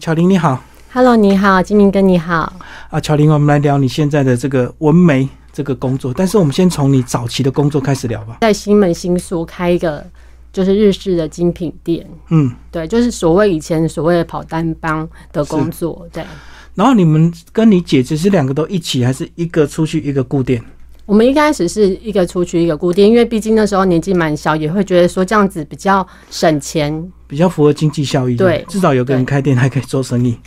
巧玲你好，Hello，你好，金明哥你好。啊，巧玲，我们来聊你现在的这个纹眉这个工作，但是我们先从你早期的工作开始聊吧。在新门新宿开一个就是日式的精品店，嗯，对，就是所谓以前所谓的跑单帮的工作，对。然后你们跟你姐姐是两个都一起，还是一个出去一个固店？我们一开始是一个出去一个固店，因为毕竟那时候年纪蛮小，也会觉得说这样子比较省钱，比较符合经济效益。对，至少有个人开店还可以做生意。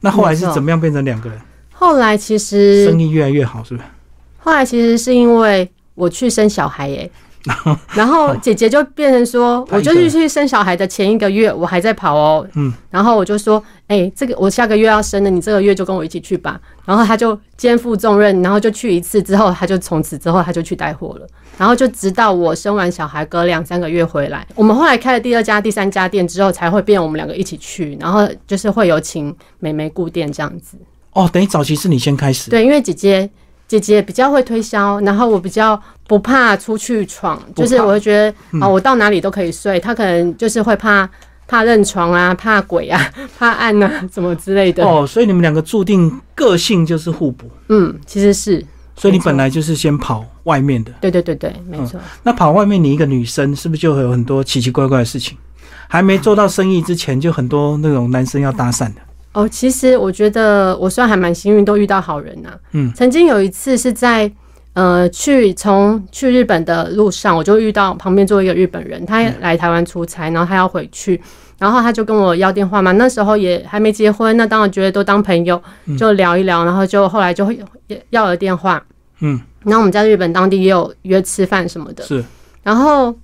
那后来是怎么样变成两个人？后来其实生意越来越好，是不是？后来其实是因为我去生小孩耶。然后姐姐就变成说，我就是去生小孩的前一个月，我还在跑哦。嗯，然后我就说，哎，这个我下个月要生了，你这个月就跟我一起去吧。然后他就肩负重任，然后就去一次之后，他就从此之后他就去带货了。然后就直到我生完小孩隔两三个月回来，我们后来开了第二家、第三家店之后，才会变我们两个一起去。然后就是会有请美眉顾店这样子。哦，等于早期是你先开始。对，因为姐姐。姐姐比较会推销，然后我比较不怕出去闯，就是我会觉得啊，我到哪里都可以睡。她可能就是会怕怕认床啊，怕鬼啊，怕暗啊，什么之类的。哦，所以你们两个注定个性就是互补。嗯，其实是。所以你本来就是先跑外面的。对对对对，没错。那跑外面，你一个女生是不是就会有很多奇奇怪怪的事情？还没做到生意之前，就很多那种男生要搭讪的。哦，其实我觉得我算还蛮幸运，都遇到好人呐。嗯，曾经有一次是在呃去从去日本的路上，我就遇到旁边坐一个日本人，他来台湾出差，然后他要回去，然后他就跟我要电话嘛。那时候也还没结婚，那当然觉得都当朋友，就聊一聊，然后就后来就会要了电话。嗯，然后我们在日本当地也有约吃饭什么的。是，然后。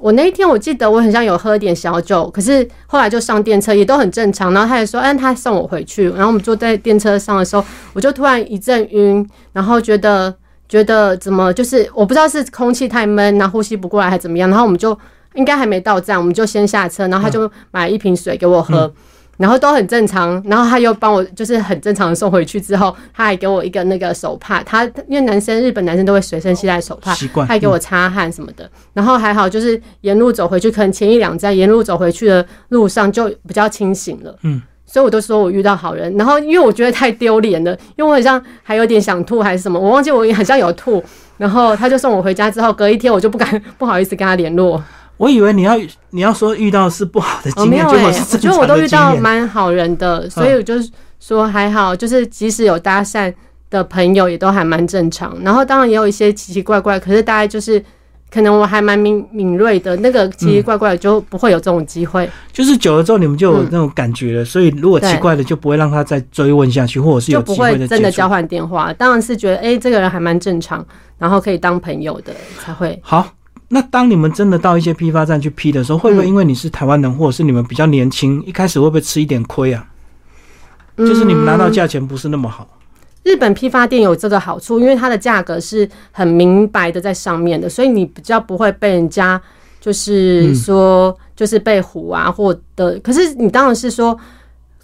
我那一天我记得我很像有喝点小酒，可是后来就上电车也都很正常。然后他也说，哎，他送我回去。然后我们坐在电车上的时候，我就突然一阵晕，然后觉得觉得怎么就是我不知道是空气太闷，然后呼吸不过来还怎么样。然后我们就应该还没到站，我们就先下车，然后他就买一瓶水给我喝。然后都很正常，然后他又帮我就是很正常的送回去之后，他还给我一个那个手帕，他因为男生日本男生都会随身携带手帕，习惯，还给我擦汗什么的。然后还好就是沿路走回去，可能前一两站沿路走回去的路上就比较清醒了。嗯，所以我都说我遇到好人。然后因为我觉得太丢脸了，因为我好像还有点想吐还是什么，我忘记我好像有吐。然后他就送我回家之后，隔一天我就不敢 不好意思跟他联络。我以为你要你要说遇到是不好的经验，结果是我觉得我都遇到蛮好人的，所以我就是说还好，就是即使有搭讪的朋友，也都还蛮正常。然后当然也有一些奇奇怪怪，可是大概就是可能我还蛮敏敏锐的，那个奇奇怪怪就不会有这种机会。就是久了之后，你们就有那种感觉了，所以如果奇怪的就不会让他再追问下去，或者是有不会真的交换电话。当然是觉得哎，这个人还蛮正常，然后可以当朋友的才会好。那当你们真的到一些批发站去批的时候，会不会因为你是台湾人，或者是你们比较年轻，一开始会不会吃一点亏啊？就是你们拿到价钱不是那么好。日本批发店有这个好处，因为它的价格是很明白的在上面的，所以你比较不会被人家就是说就是被唬啊，或的。可是你当然是说。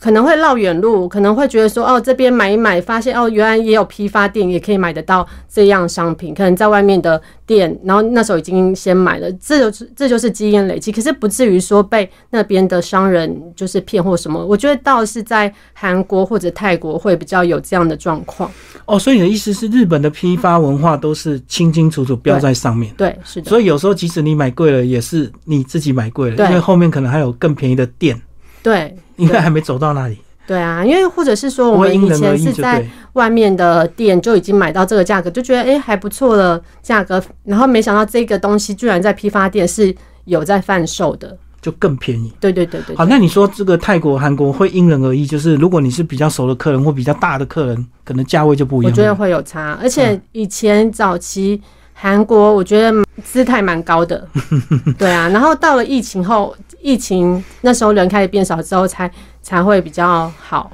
可能会绕远路，可能会觉得说哦，这边买一买，发现哦，原来也有批发店也可以买得到这样商品。可能在外面的店，然后那时候已经先买了，这就是这就是基因累积。可是不至于说被那边的商人就是骗或什么。我觉得倒是在韩国或者泰国会比较有这样的状况。哦，所以你的意思是日本的批发文化都是清清楚楚标在上面？对，是的。所以有时候即使你买贵了，也是你自己买贵了，因为后面可能还有更便宜的店。对。应该还没走到那里。对啊，因为或者是说，我们以前是在外面的店就已经买到这个价格，就觉得哎还不错的价格，然后没想到这个东西居然在批发店是有在贩售的，就更便宜。对对对对。好，那你说这个泰国、韩国会因人而异，就是如果你是比较熟的客人或比较大的客人，可能价位就不一样。我觉得会有差，而且以前早期韩国我觉得姿态蛮高的，对啊，然后到了疫情后。疫情那时候人开始变少之后，才才会比较好。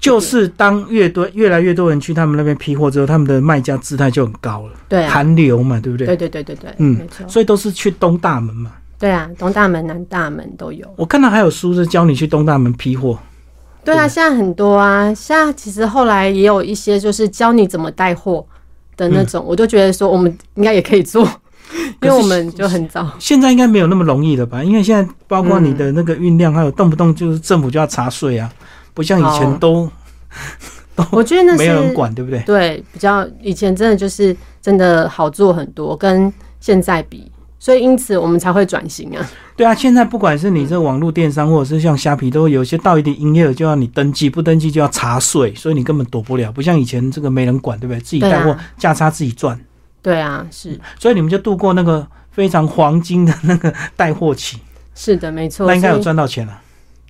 就是当越多越来越多人去他们那边批货之后，他们的卖家姿态就很高了。对，韩流嘛，对不对？对对对对对，嗯，没错。所以都是去东大门嘛。对啊，东大门、南大门都有。我看到还有书是教你去东大门批货。对啊，现在很多啊，现在其实后来也有一些就是教你怎么带货的那种，我就觉得说我们应该也可以做。因为我们就很早，现在应该没有那么容易了吧？因为现在包括你的那个运量，还有动不动就是政府就要查税啊，不像以前哦 都我觉得那是没有人管，对不对？对，比较以前真的就是真的好做很多，跟现在比，所以因此我们才会转型啊。对啊，现在不管是你这网络电商，或者是像虾皮，都有些到一定营业额就要你登记，不登记就要查税，所以你根本躲不了。不像以前这个没人管，对不对？自己带货价差自己赚，对啊，是所以你们就度过那个非常黄金的那个带货期，是的，没错，那应该有赚到钱了。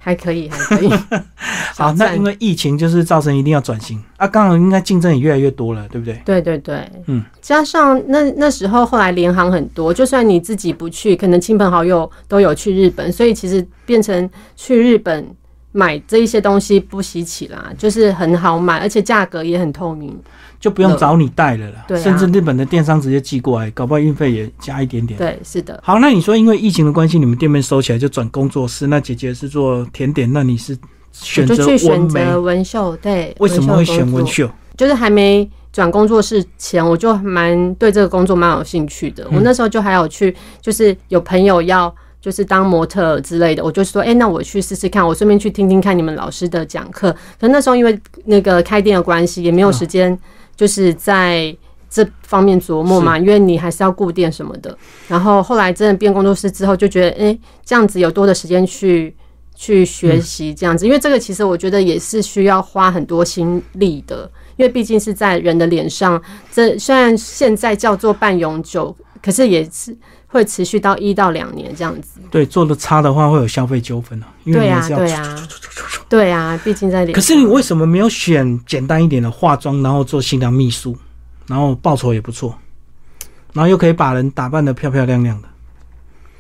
还可以，还可以。好，那因为疫情就是造成一定要转型啊，刚好应该竞争也越来越多了，对不对？对对对，嗯，加上那那时候后来联航很多，就算你自己不去，可能亲朋好友都有去日本，所以其实变成去日本买这一些东西不稀奇啦，就是很好买，而且价格也很透明。就不用找你带了啦，对啊甚至日本的电商直接寄过来，搞不好运费也加一点点。对，是的，好，那你说因为疫情的关系，你们店面收起来就转工作室，那姐姐是做甜点，那你是选择我就去选，择纹绣。对，为什么会选纹纹绣工作？绣？就是还没转工作室前，我就蛮对这个工作蛮有兴趣的。嗯我那时候就还有去，就是有朋友要。就是当模特之类的，我就说，哎、那我去试试看，我顺便去听听看你们老师的讲课。可那时候因为那个开店的关系，也没有时间，就是在这方面琢磨嘛，因为你还是要顾店什么的。然后后来真的变工作室之后，就觉得，哎、这样子有多的时间去去学习这样子，因为这个其实我觉得也是需要花很多心力的，因为毕竟是在人的脸上。这虽然现在叫做半永久，可是也是会持续到一到两年这样子。对，做的差的话会有消费纠纷啊，因为对呀、你是要对呀、对呀、毕竟在脸。可是你为什么没有选简单一点的化妆，然后做新娘秘书，然后报酬也不错，然后又可以把人打扮的漂漂亮亮的？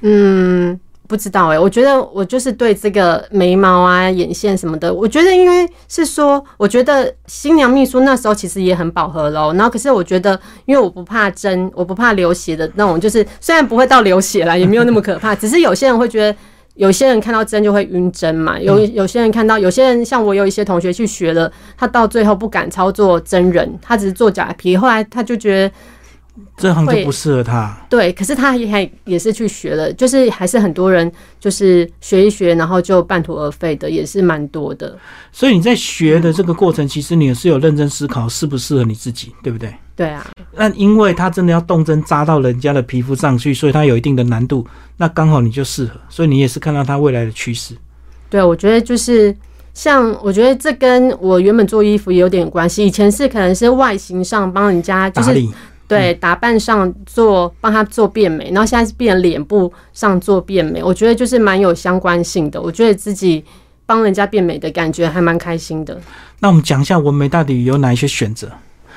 嗯，不知道哎、我觉得我就是对这个眉毛啊、眼线什么的，我觉得因为是说，我觉得新娘秘书那时候其实也很饱和喽。然后可是我觉得，因为我不怕针，我不怕流血的那种，就是虽然不会到流血啦，也没有那么可怕，只是有些人会觉得。有些人看到针就会晕针嘛，有有些人看到，有些人像我有一些同学去学了，他到最后不敢操作真人，他只是做假皮，后来他就觉得这行就不适合他。对，可是他也还也是去学了，就是还是很多人就是学一学，然后就半途而废的，也是蛮多的。所以你在学的这个过程，其实你也是有认真思考适不适合你自己，对不对？对啊，那因为他真的要动针扎到人家的皮肤上去，所以他有一定的难度。那刚好你就适合，所以你也是看到他未来的趋势。对，我觉得就是像，我觉得这跟我原本做衣服也有点关系。以前是可能是外形上帮人家，就是对打扮上做帮他做变美，然后现在是变脸部上做变美，我觉得就是蛮有相关性的。我觉得自己帮人家变美的感觉还蛮开心的。那我们讲一下纹眉到底有哪一些选择？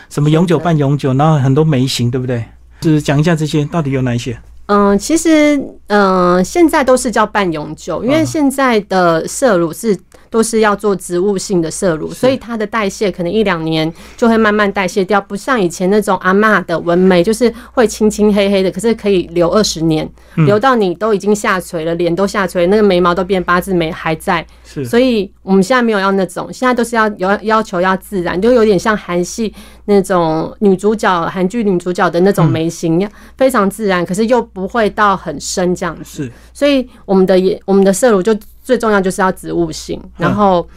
什么永久、半永久，然后很多眉型，对不对？就是讲一下这些到底有哪一些？嗯，其实嗯、呃现在都是叫半永久，因为嗯现在的色乳是都是要做植物性的摄乳，所以它的代谢可能一两年就会慢慢代谢掉，不像以前那种阿嬷的纹眉，就是会青青黑黑的，可是可以留二十年，嗯。留到你都已经下垂了，脸都下垂，那个眉毛都变八字眉还在，是。所以我们现在没有要那种，现在都是要要要求要自然，就有点像韩系那种女主角、韩剧女主角的那种眉形，非常自然，可是又不会到很深这样子。是，所以我们的眼我们的色乳就最重要就是要植物性，然后。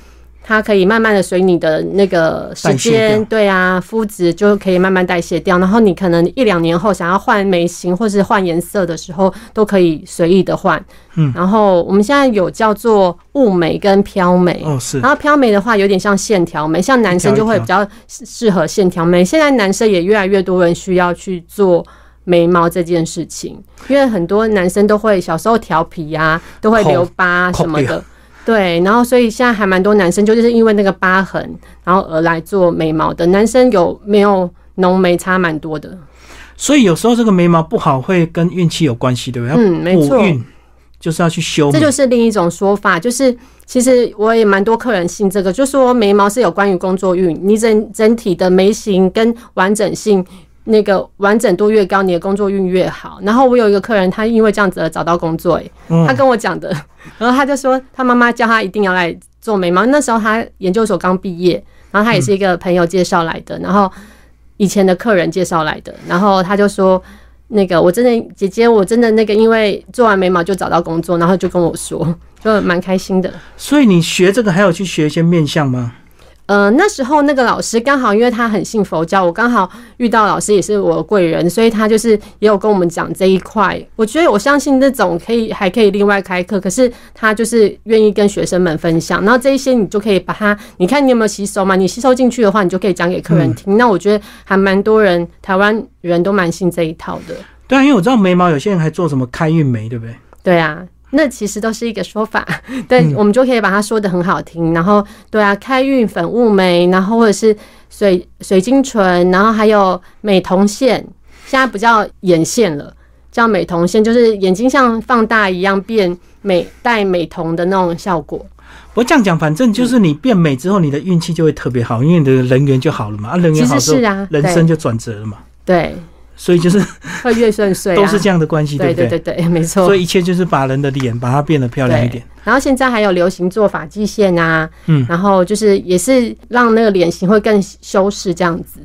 它可以慢慢的随你的那个时间，对啊，肤质就可以慢慢代谢掉。然后你可能一两年后想要换眉形或是换颜色的时候，都可以随意的换。嗯，然后我们现在有叫做雾眉跟飘眉，哦，是然后飘眉的话，有点像线条眉，像男生就会比较适适合线条眉。现在男生也越来越多人需要去做眉毛这件事情，因为很多男生都会小时候调皮啊，都会留疤啊什么的。对，然后所以现在还蛮多男生就是因为那个疤痕，然后而来做眉毛的。男生有没有浓眉差蛮多的？所以有时候这个眉毛不好会跟运气有关系，对不对？嗯，没错。运就是要去修，这就是另一种说法，就是其实我也蛮多客人信这个，就说眉毛是有关于工作运，你整整体的眉形跟完整性。那个完整度越高，你的工作运越好。然后我有一个客人，他因为这样子而找到工作、他跟我讲的，然后他就说他妈妈叫他一定要来做眉毛。那时候他研究所刚毕业，然后他也是一个朋友介绍来的，然后以前的客人介绍来的，然后他就说。那个，我真的姐姐，我真的那个，因为做完眉毛就找到工作，然后就跟我说，就蛮开心的。所以你学这个还有去学一些面相吗？呃，那时候那个老师刚好，因为他很信佛教，我刚好遇到老师也是我的贵人，所以他就是也有跟我们讲这一块。我觉得我相信那种可以还可以另外开课，可是他就是愿意跟学生们分享，然后这一些你就可以把它，你看你有没有吸收嘛？你吸收进去的话，你就可以讲给客人听。那我觉得还蛮多人，台湾人都蛮信这一套的。对啊，因为我知道眉毛有些人还做什么开运眉，对不对？对啊。那其实都是一个说法，对，我们就可以把它说的很好听。然后，对啊，开运粉雾眉，然后或者是水水晶唇，然后还有美瞳线，现在不叫眼线了，叫美瞳线，就是眼睛像放大一样变美，戴美瞳的那种效果。不过这样讲，反正就是你变美之后，你的运气就会特别好，因为你的人缘就好了嘛。啊，人缘好之后，人生就转折了嘛。对。所以就是 会越顺遂，都是这样的关系，对不对？对对对，没错。所以一切就是把人的脸把它变得漂亮一点。然后现在还有流行做发际线啊，嗯，然后就是也是让那个脸型会更修饰这样子。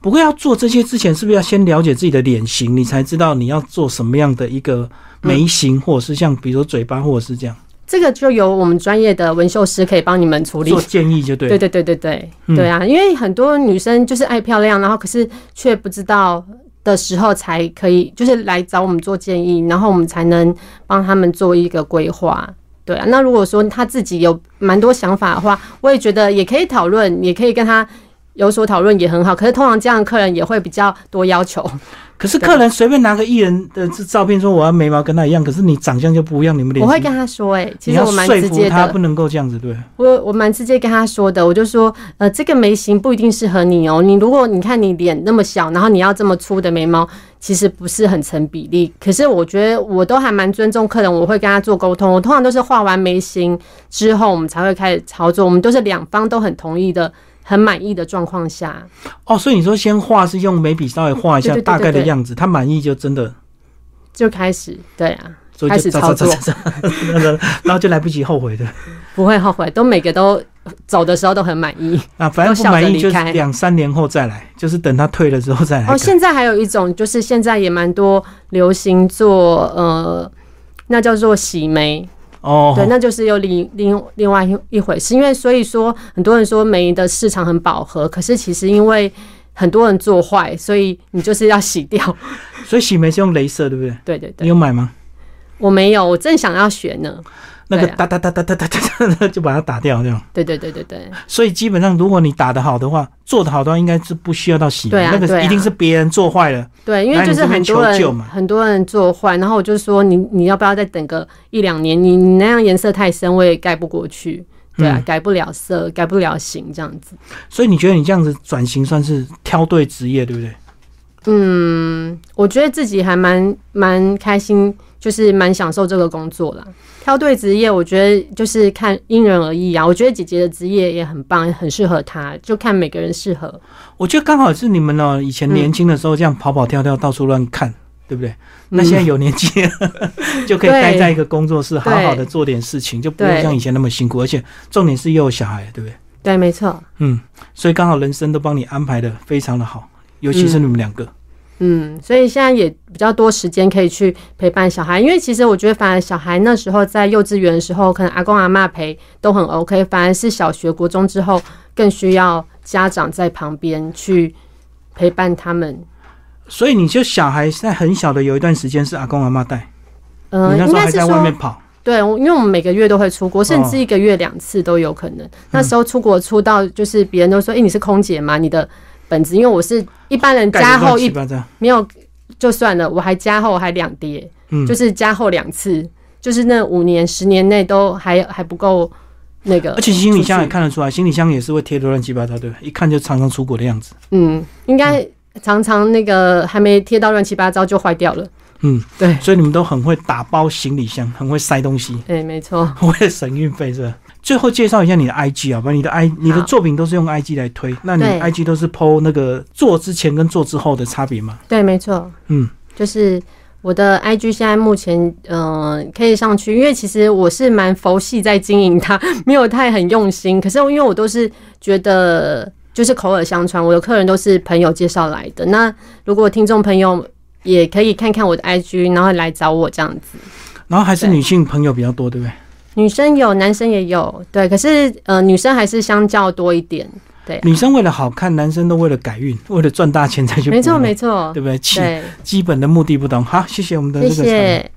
不过要做这些之前，是不是要先了解自己的脸型，你才知道你要做什么样的一个眉形，或者是像比如说嘴巴，或者是这样？这个就由我们专业的纹绣师可以帮你们处理，做建议就对。对对对对对对啊！因为很多女生就是爱漂亮，然后可是却不知道。的时候才可以，就是来找我们做建议，然后我们才能帮他们做一个规划。对啊，那如果说他自己有蛮多想法的话，我也觉得也可以讨论，也可以跟他有所讨论，也很好。可是通常这样的客人也会比较多要求。可是客人随便拿个艺人的这照片说我要眉毛跟他一样，可是你长相就不一样，你们脸我会跟他说，哎，其实我蛮直接的，不能够这样子，对。我我蛮直接跟他说的，我就说，呃，这个眉形不一定适合你哦。你如果你看你脸那么小，然后你要这么粗的眉毛，其实不是很成比例。可是我觉得我都还蛮尊重客人，我会跟他做沟通。我通常都是画完眉形之后，我们才会开始操作。我们都是两方都很同意的。很满意的状况下，哦，所以你说先画是用眉笔稍微画一下大概的样子，他满意就真的就开始对啊，开始操作，然后就来不及后悔的，不会后悔，都每个都走的时候都很满意啊，反正不满意就两三年后再来，就是等他退了之后再来。哦，现在还有一种就是现在也蛮多流行做呃，那叫做洗眉。哦，对，那就是又另另另外一一回事，因为所以说很多人说煤的市场很饱和，可是其实因为很多人做坏，所以你就是要洗掉。所以洗眉是用镭射，对不对？对对对。你有买吗？我没有，我正想要学呢。那个哒哒哒哒哒哒哒，就把它打掉，这样。对对对对对。所以基本上，如果你打得好的话，做得好的话，应该是不需要到洗。对啊，那个一定是别人做坏了。对，因为就是很多人很多人做坏，然后我就说你你要不要再等个一两年？你你那样颜色太深，我也盖不过去。对啊，改不了色，改不了型，这样子。所以你觉得你这样子转型算是挑对职业，对不对？嗯，我觉得自己还蛮蛮开心。就是蛮享受这个工作啦。挑对职业，我觉得就是看因人而异啊。我觉得姐姐的职业也很棒，很适合她，就看每个人适合。我觉得刚好是你们呢，以前年轻的时候这样跑跑跳跳，到处乱看，对不对？那现在有年纪就可以待在一个工作室，好好的做点事情，就不会像以前那么辛苦。而且重点是又有小孩，对不对？对，没错。嗯，所以刚好人生都帮你安排的非常的好，尤其是你们两个。嗯，所以现在也比较多时间可以去陪伴小孩，因为其实我觉得，反而小孩那时候在幼稚园的时候，可能阿公阿妈陪都很 OK，反而是小学、国中之后更需要家长在旁边去陪伴他们。所以你就小孩在很小的有一段时间是阿公阿妈带，嗯，那时候还在外面跑。对，因为我们每个月都会出国，甚至一个月两次都有可能。那时候出国出到就是别人都说：“哎，你是空姐吗？你的。”本子，因为我是一般人加厚一没有就算了，我还加厚还两叠，嗯，就是加厚两次，就是那五年十年内都还还不够那个。而且行李箱也看得出来，行李箱也是会贴的乱七八糟，对一看就常常出国的样子。嗯，应该常常那个还没贴到乱七八糟就坏掉了。嗯，对，所以你们都很会打包行李箱，很会塞东西。对，没错，为了省运费是吧？最后介绍一下你的 IG 啊，把你的 I 你的作品都是用 IG 来推，那你 IG 都是 PO 那个做之前跟做之后的差别吗？对，没错，嗯，就是我的 IG 现在目前嗯可以上去，因为其实我是蛮佛系在经营它，没有太很用心。可是因为我都是觉得就是口耳相传，我的客人都是朋友介绍来的。那如果听众朋友也可以看看我的 IG，然后来找我这样子。然后还是女性朋友比较多，对不对？女生有，男生也有，对。可是呃，女生还是相较多一点，对。女生为了好看，男生都为了改运，为了赚大钱才去。没错，没错，对不对？基基本的目的不同。好，谢谢我们的这个。谢谢。